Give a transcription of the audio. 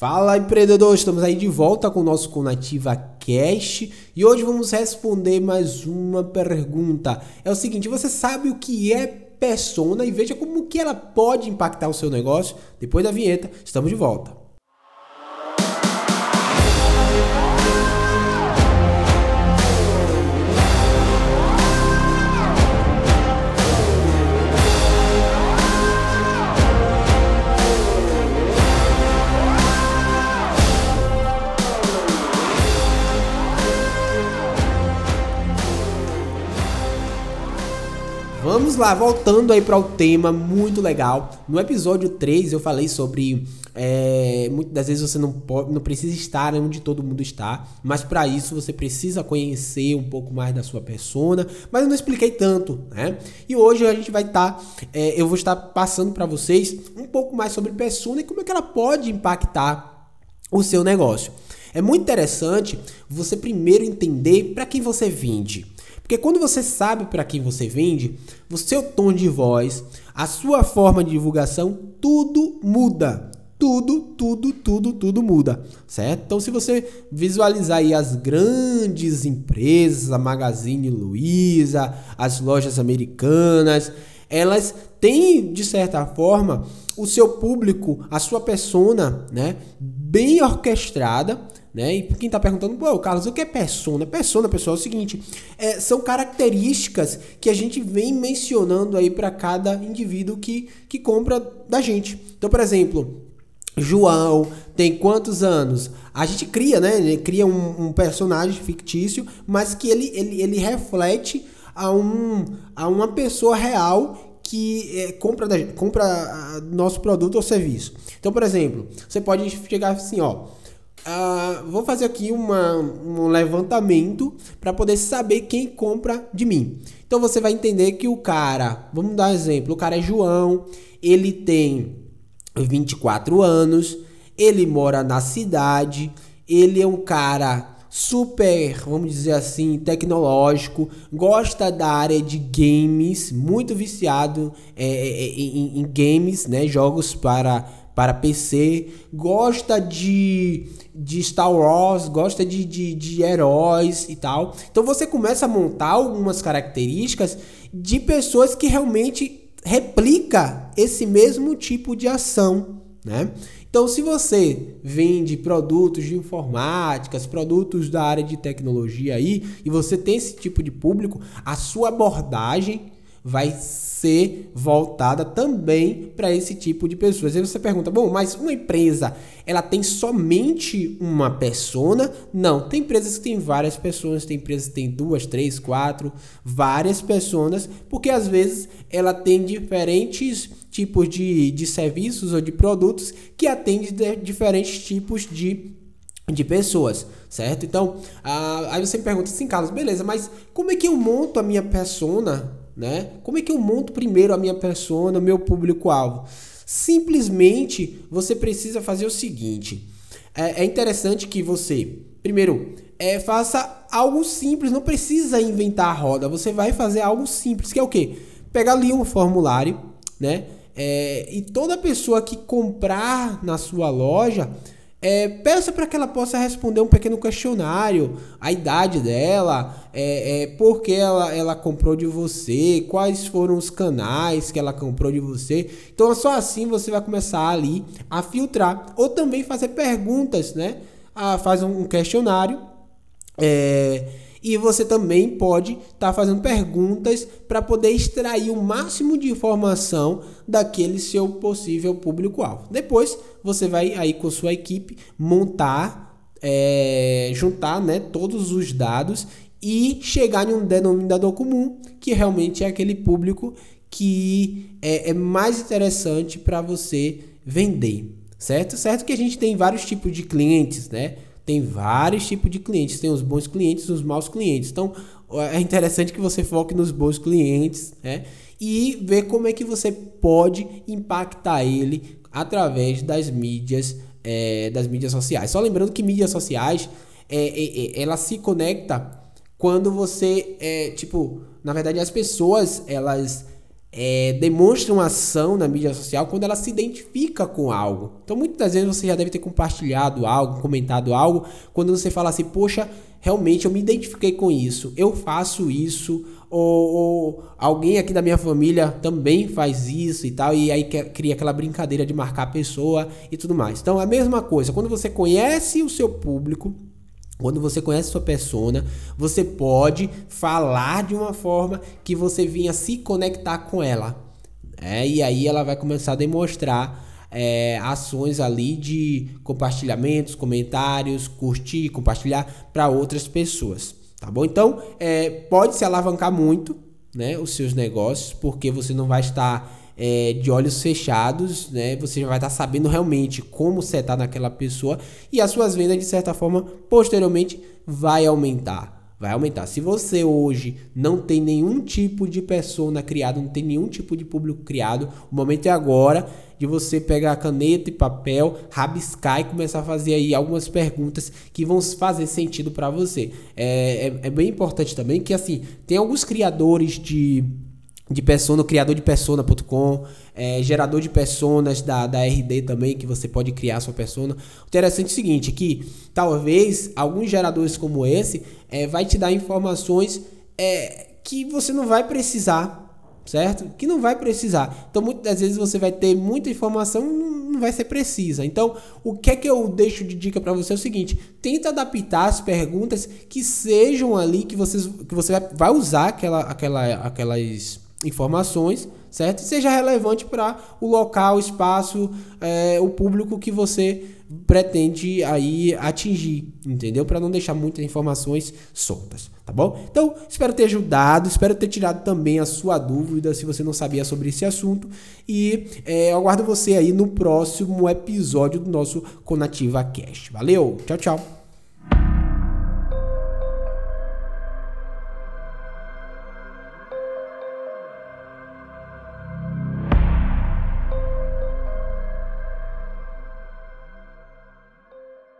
Fala empreendedor, estamos aí de volta com o nosso Conativa Cash e hoje vamos responder mais uma pergunta. É o seguinte, você sabe o que é persona e veja como que ela pode impactar o seu negócio? Depois da vinheta, estamos de volta. Lá, voltando aí para o tema muito legal. No episódio 3 eu falei sobre é, muitas das vezes você não, pode, não precisa estar onde todo mundo está, mas para isso você precisa conhecer um pouco mais da sua persona, mas eu não expliquei tanto, né? E hoje a gente vai estar, tá, é, eu vou estar passando para vocês um pouco mais sobre persona e como é que ela pode impactar o seu negócio. É muito interessante você primeiro entender para quem você vende. Porque quando você sabe para quem você vende, o seu tom de voz, a sua forma de divulgação, tudo muda. Tudo, tudo, tudo, tudo muda, certo? Então, se você visualizar aí as grandes empresas, a Magazine Luiza, as lojas americanas, elas têm, de certa forma, o seu público, a sua persona, né, bem orquestrada, né? E quem está perguntando, pô, Carlos, o que é persona? Persona, pessoal, é o seguinte: é, são características que a gente vem mencionando aí para cada indivíduo que, que compra da gente. Então, por exemplo, João tem quantos anos? A gente cria, né? Ele cria um, um, personagem fictício, mas que ele, ele, ele reflete a, um, a uma pessoa real que é, compra, da, compra a, nosso produto ou serviço. Então, por exemplo, você pode chegar assim, ó. Uh, vou fazer aqui uma, um levantamento para poder saber quem compra de mim. Então você vai entender que o cara, vamos dar um exemplo, o cara é João, ele tem 24 anos, ele mora na cidade, ele é um cara super, vamos dizer assim, tecnológico, gosta da área de games, muito viciado é, é, é em, em games, né, jogos para para PC, gosta de, de Star Wars, gosta de, de, de heróis e tal. Então você começa a montar algumas características de pessoas que realmente replica esse mesmo tipo de ação, né? Então, se você vende produtos de informática, produtos da área de tecnologia aí, e você tem esse tipo de público, a sua abordagem vai ser voltada também para esse tipo de pessoas. Aí você pergunta, bom, mas uma empresa, ela tem somente uma persona? Não, tem empresas que têm várias pessoas, tem empresas que têm duas, três, quatro, várias pessoas, porque às vezes ela tem diferentes tipos de, de serviços ou de produtos que atendem diferentes tipos de de pessoas, certo? Então, ah, aí você me pergunta assim, Carlos, beleza, mas como é que eu monto a minha persona né? Como é que eu monto primeiro a minha persona, o meu público-alvo? Simplesmente você precisa fazer o seguinte: é, é interessante que você, primeiro, é, faça algo simples, não precisa inventar a roda, você vai fazer algo simples, que é o quê? Pegar ali um formulário, né? É, e toda pessoa que comprar na sua loja, é, peça para que ela possa responder um pequeno questionário, a idade dela, é, é, por que ela, ela comprou de você, quais foram os canais que ela comprou de você. Então, só assim você vai começar ali a filtrar. Ou também fazer perguntas, né? Ah, faz um questionário. É, e você também pode estar tá fazendo perguntas para poder extrair o máximo de informação daquele seu possível público-alvo. Depois você vai aí com sua equipe montar, é, juntar né, todos os dados e chegar em um denominador comum que realmente é aquele público que é, é mais interessante para você vender, certo? Certo que a gente tem vários tipos de clientes, né? Tem vários tipos de clientes. Tem os bons clientes os maus clientes. Então, é interessante que você foque nos bons clientes, né? E ver como é que você pode impactar ele através das mídias, é, das mídias sociais. Só lembrando que mídias sociais, é, é, é ela se conecta quando você, é, tipo, na verdade as pessoas, elas é, demonstra uma ação na mídia social quando ela se identifica com algo. Então, muitas vezes você já deve ter compartilhado algo, comentado algo, quando você fala assim, poxa, realmente eu me identifiquei com isso, eu faço isso, ou, ou, alguém aqui da minha família também faz isso e tal, e aí cria aquela brincadeira de marcar a pessoa e tudo mais. Então, a mesma coisa, quando você conhece o seu público, quando você conhece sua persona, você pode falar de uma forma que você vinha se conectar com ela. É, e aí ela vai começar a demonstrar é, ações ali de compartilhamentos, comentários, curtir, compartilhar para outras pessoas. Tá bom? Então, é, pode se alavancar muito né, os seus negócios, porque você não vai estar é, de olhos fechados, né? Você já vai estar sabendo realmente como setar naquela pessoa e as suas vendas, de certa forma, posteriormente, vai aumentar. Vai aumentar. Se você hoje não tem nenhum tipo de persona criado, não tem nenhum tipo de público criado, o momento é agora de você pegar caneta e papel, rabiscar e começar a fazer aí algumas perguntas que vão fazer sentido para você. É, é, é bem importante também que assim tem alguns criadores de de persona, criador de persona.com, é, gerador de personas da, da RD também, que você pode criar sua persona. O interessante é o seguinte, que talvez alguns geradores como esse é, vai te dar informações é, que você não vai precisar, certo? Que não vai precisar. Então, muitas vezes você vai ter muita informação não vai ser precisa. Então, o que é que eu deixo de dica para você é o seguinte: tenta adaptar as perguntas que sejam ali que, vocês, que você vai usar aquela, aquela, aquelas informações, certo? Seja relevante para o local, o espaço, é, o público que você pretende aí atingir, entendeu? Para não deixar muitas informações soltas, tá bom? Então, espero ter ajudado, espero ter tirado também a sua dúvida se você não sabia sobre esse assunto e é, eu aguardo você aí no próximo episódio do nosso Conativa Cast. Valeu, tchau, tchau.